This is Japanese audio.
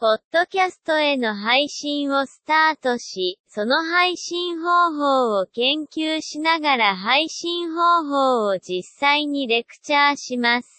ポッドキャストへの配信をスタートし、その配信方法を研究しながら配信方法を実際にレクチャーします。